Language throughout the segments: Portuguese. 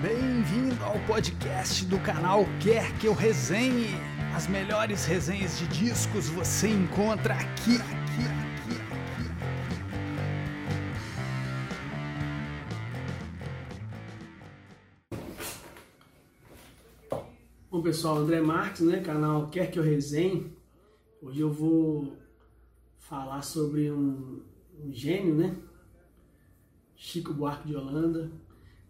Bem-vindo ao podcast do canal Quer Que Eu Resenhe. As melhores resenhas de discos você encontra aqui, aqui, aqui, aqui. Bom pessoal, André Marques, né, canal Quer Que Eu Resenhe. Hoje eu vou falar sobre um, um gênio, né? Chico Buarque de Holanda.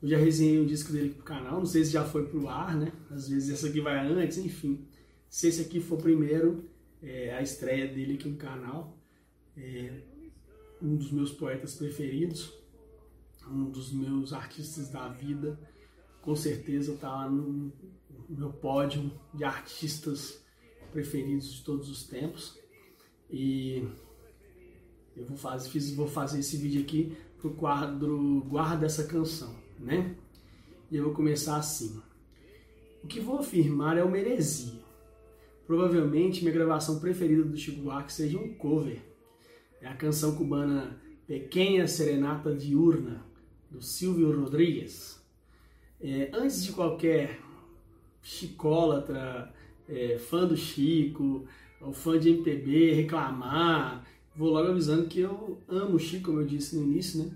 Eu já resenhei um disco dele aqui pro canal, não sei se já foi pro ar, né? Às vezes essa aqui vai antes, enfim. Se esse aqui for primeiro, é a estreia dele aqui no canal. É um dos meus poetas preferidos, um dos meus artistas da vida. Com certeza tá lá no meu pódio de artistas preferidos de todos os tempos. E eu vou fazer, fiz, vou fazer esse vídeo aqui pro quadro Guarda essa canção, né? E eu vou começar assim. O que vou afirmar é uma heresia. Provavelmente minha gravação preferida do Chico Buarque seja um cover. É a canção cubana Pequena Serenata Diurna, do Silvio Rodrigues. É, antes de qualquer chicólatra, é, fã do Chico, ou fã de MPB reclamar, vou logo avisando que eu amo o Chico, como eu disse no início, né?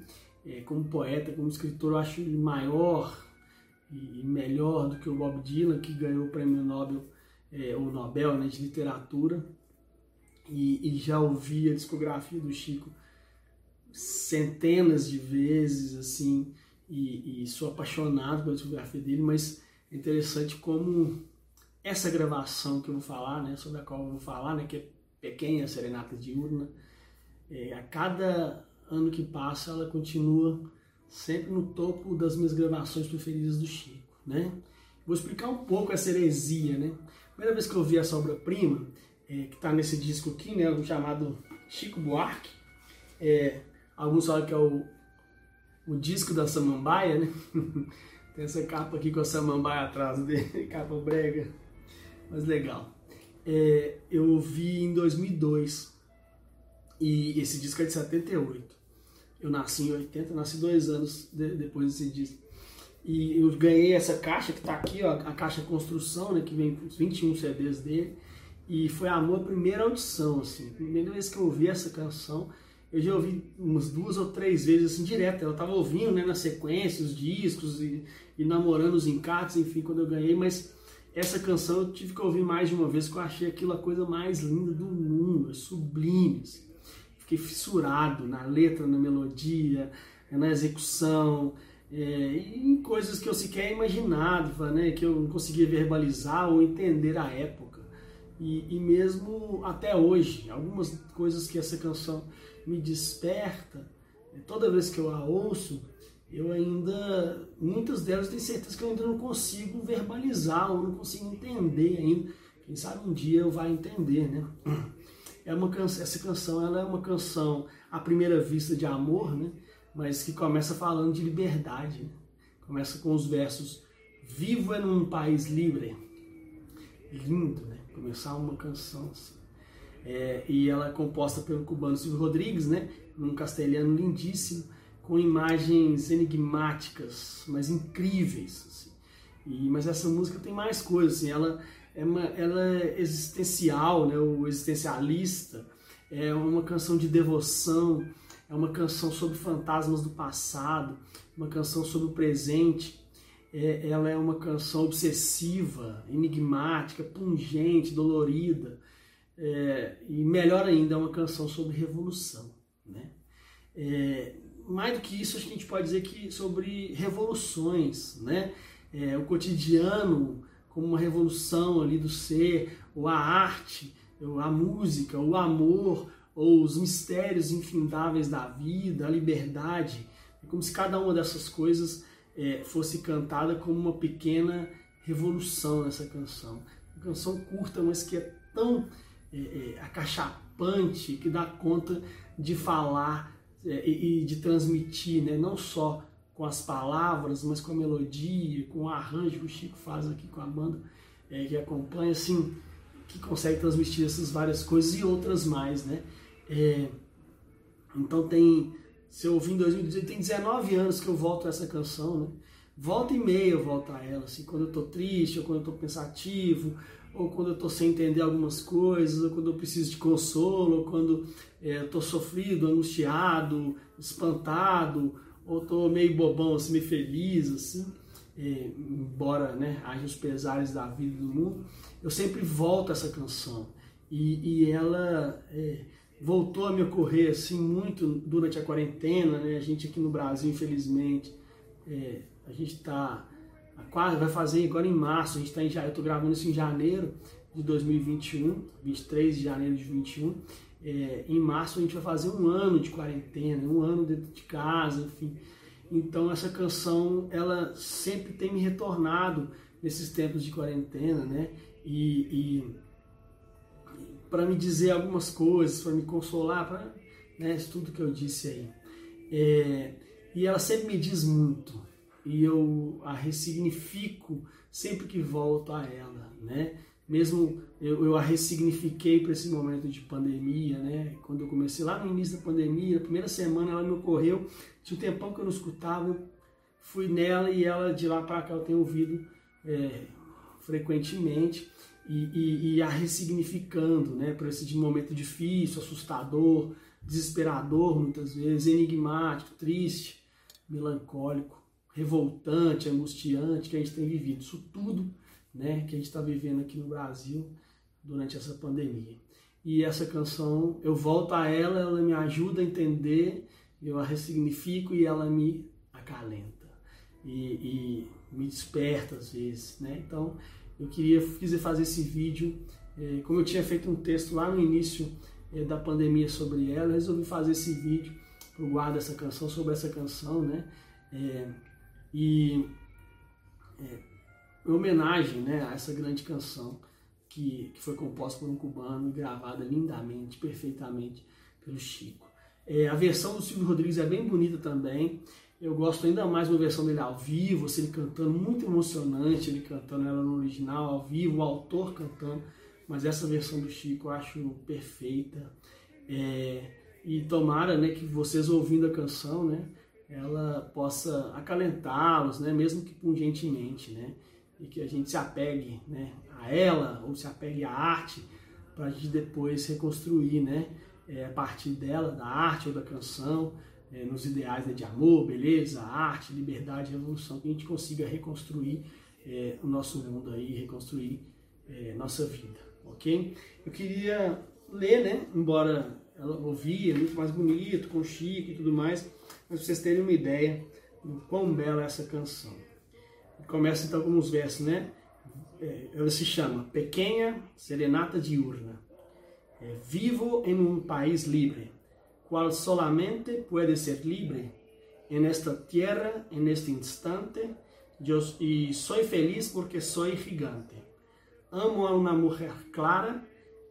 É, como poeta, como escritor, eu acho ele maior e melhor do que o Bob Dylan, que ganhou o prêmio Nobel, é, Nobel né, de literatura. E, e, já ouvi a discografia do Chico centenas de vezes, assim, e, e sou apaixonado pela discografia dele, mas é interessante como essa gravação que eu vou falar, né, sobre a qual eu vou falar, né, que é Pequena Serenata Diurna, é, a cada ano que passa ela continua sempre no topo das minhas gravações preferidas do Chico, né? Vou explicar um pouco essa heresia, né? Primeira vez que eu vi essa obra-prima, é, que está nesse disco aqui, né, chamado Chico Buarque, é, alguns falam que é o, o disco da Samambaia, né? Tem essa capa aqui com a Samambaia atrás dele, capa brega, mas legal. É, eu vi em 2002 e esse disco é de 78. Eu nasci em 80, nasci dois anos de, depois desse disco. E eu ganhei essa caixa que está aqui, ó, a caixa construção, né, que vem com os 21 CDs dele. E foi a primeira audição, assim. Primeira vez que eu ouvi essa canção, eu já ouvi umas duas ou três vezes, assim, direto. Eu tava ouvindo, né, na sequência, os discos e, e namorando os encates, enfim, quando eu ganhei, mas essa canção eu tive que ouvir mais de uma vez, porque eu achei aquilo a coisa mais linda do mundo, é sublime. Assim. Fiquei fissurado na letra, na melodia, na execução, é, em coisas que eu sequer imaginava, né, que eu não conseguia verbalizar ou entender à época. E, e mesmo até hoje, algumas coisas que essa canção me desperta, toda vez que eu a ouço, eu ainda, muitas delas tenho certeza que eu ainda não consigo verbalizar ou não consigo entender ainda. Quem sabe um dia eu vá entender, né? É uma canção, essa canção ela é uma canção à primeira vista de amor, né? Mas que começa falando de liberdade. Né? Começa com os versos Vivo é num país livre. Lindo, né? Começar uma canção assim. É, e ela é composta pelo cubano Silvio Rodrigues, né? Num castelhano lindíssimo, com imagens enigmáticas, mas incríveis. Assim. E, mas essa música tem mais coisas, assim, ela é, uma, ela é existencial, né? O existencialista, é uma canção de devoção, é uma canção sobre fantasmas do passado, uma canção sobre o presente. É, ela é uma canção obsessiva, enigmática, pungente, dolorida é, e melhor ainda, é uma canção sobre revolução. Né? É, mais do que isso, a gente pode dizer que sobre revoluções, né? É, o cotidiano como uma revolução ali do ser, ou a arte, ou a música, o amor, ou os mistérios infindáveis da vida, a liberdade. É como se cada uma dessas coisas é, fosse cantada como uma pequena revolução nessa canção. Uma canção curta, mas que é tão é, é, acachapante que dá conta de falar é, e, de transmitir, né? não só com as palavras, mas com a melodia, com o arranjo que o Chico faz aqui com a banda é, que acompanha, assim, que consegue transmitir essas várias coisas e outras mais, né? É, então tem, se eu ouvi em 2018, tem 19 anos que eu volto a essa canção, né? volta e meia eu volto a ela, assim, quando eu tô triste, ou quando eu tô pensativo, ou quando eu tô sem entender algumas coisas, ou quando eu preciso de consolo, ou quando é, eu tô sofrido, angustiado, espantado, ou tô meio bobão, assim, meio feliz, assim, é, embora né, haja os pesares da vida do mundo, eu sempre volto a essa canção. E, e ela é, voltou a me ocorrer assim muito durante a quarentena, né? A gente aqui no Brasil, infelizmente, é, a gente está quase vai fazer agora em março, a gente está em eu estou gravando isso em janeiro de 2021, 23 de janeiro de 2021. É, em março a gente vai fazer um ano de quarentena, um ano dentro de casa, enfim. Então essa canção ela sempre tem me retornado nesses tempos de quarentena, né? E, e para me dizer algumas coisas, para me consolar, para né, tudo que eu disse aí. É, e ela sempre me diz muito e eu a ressignifico sempre que volto a ela, né? Mesmo eu, eu a ressignifiquei para esse momento de pandemia, né? Quando eu comecei lá no início da pandemia, a primeira semana ela me ocorreu, tinha um tempão que eu não escutava, fui nela e ela de lá para cá eu tenho ouvido é, frequentemente e, e, e, a ressignificando, né? Para esse momento difícil, assustador, desesperador muitas vezes, enigmático, triste, melancólico revoltante, angustiante que a gente tem vivido. Isso tudo né, que a gente está vivendo aqui no Brasil durante essa pandemia. E essa canção, eu volto a ela, ela me ajuda a entender, eu a ressignifico e ela me acalenta e, e me desperta às vezes. Né? Então, eu queria quis fazer esse vídeo, é, como eu tinha feito um texto lá no início é, da pandemia sobre ela, resolvi fazer esse vídeo para o guarda essa canção, sobre essa canção, né? É, e homenagem né, a essa grande canção que, que foi composta por um cubano e gravada lindamente, perfeitamente pelo Chico. É, a versão do Silvio Rodrigues é bem bonita também. Eu gosto ainda mais da versão dele ao vivo, assim, ele cantando muito emocionante, ele cantando ela no original, ao vivo, o autor cantando, mas essa versão do Chico eu acho perfeita. É, e tomara né, que vocês ouvindo a canção, né, ela possa acalentá-los, né, mesmo que pungentemente, né, e que a gente se apegue, né, a ela ou se apegue à arte para a gente depois reconstruir, né, é, a partir dela, da arte ou da canção, é, nos ideais né, de amor, beleza, arte, liberdade, revolução, que a gente consiga reconstruir é, o nosso mundo aí, reconstruir é, nossa vida, ok? Eu queria ler, né, embora ela ouvia, muito mais bonito, com chique e tudo mais, para vocês terem uma ideia do quão bela é essa canção. Começa então com os versos, né? É, ela se chama Pequena Serenata Diurna. É, Vivo em um país livre, qual solamente pode ser livre en esta tierra, en este instante, yo, y soy feliz porque soy gigante. Amo a una mujer clara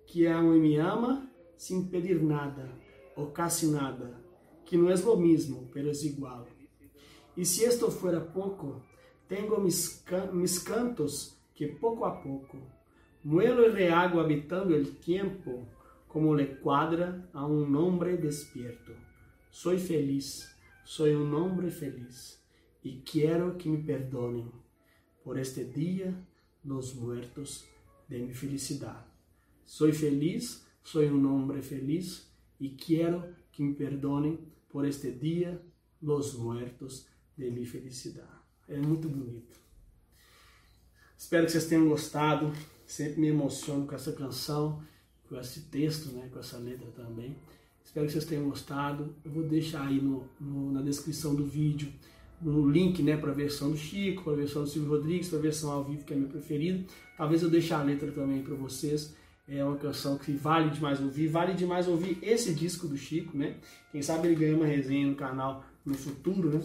que ama y me ama sin pedir nada, o casi nada, que no es lo mismo, pero es igual. Y si esto fuera poco, tengo mis, mis cantos que poco a poco muelo y rehago habitando el tiempo como le cuadra a un hombre despierto. Soy feliz, soy un hombre feliz y quiero que me perdonen por este día los muertos de mi felicidad. Soy feliz, soy un hombre feliz y quiero que me perdonen por este dia los muertos de mi felicidade. É muito bonito. Espero que vocês tenham gostado. Sempre me emociono com essa canção, com esse texto, né, com essa letra também. Espero que vocês tenham gostado. Eu vou deixar aí no, no na descrição do vídeo no link né, para a versão do Chico, para a versão do Silvio Rodrigues, para a versão ao vivo, que é meu preferido. Talvez eu deixe a letra também para vocês. É uma canção que vale demais ouvir, vale demais ouvir esse disco do Chico, né? Quem sabe ele ganha uma resenha no canal no futuro, né?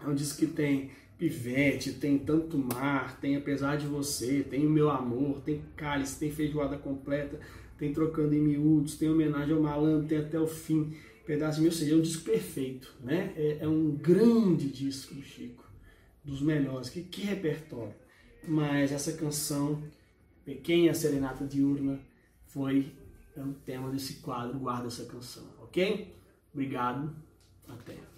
É um disco que tem Pivete, tem Tanto Mar, tem Apesar de Você, tem O Meu Amor, tem Cálice, tem Feijoada Completa, tem Trocando em Miúdos, tem Homenagem ao Malandro, tem Até o Fim, Pedaço Meu Seja, é um disco perfeito, né? É, é, um grande disco Chico, dos melhores, que, que repertório. Mas essa canção Pequena Serenata Diurna foi é o tema desse quadro, guarda essa canção, ok? Obrigado, até.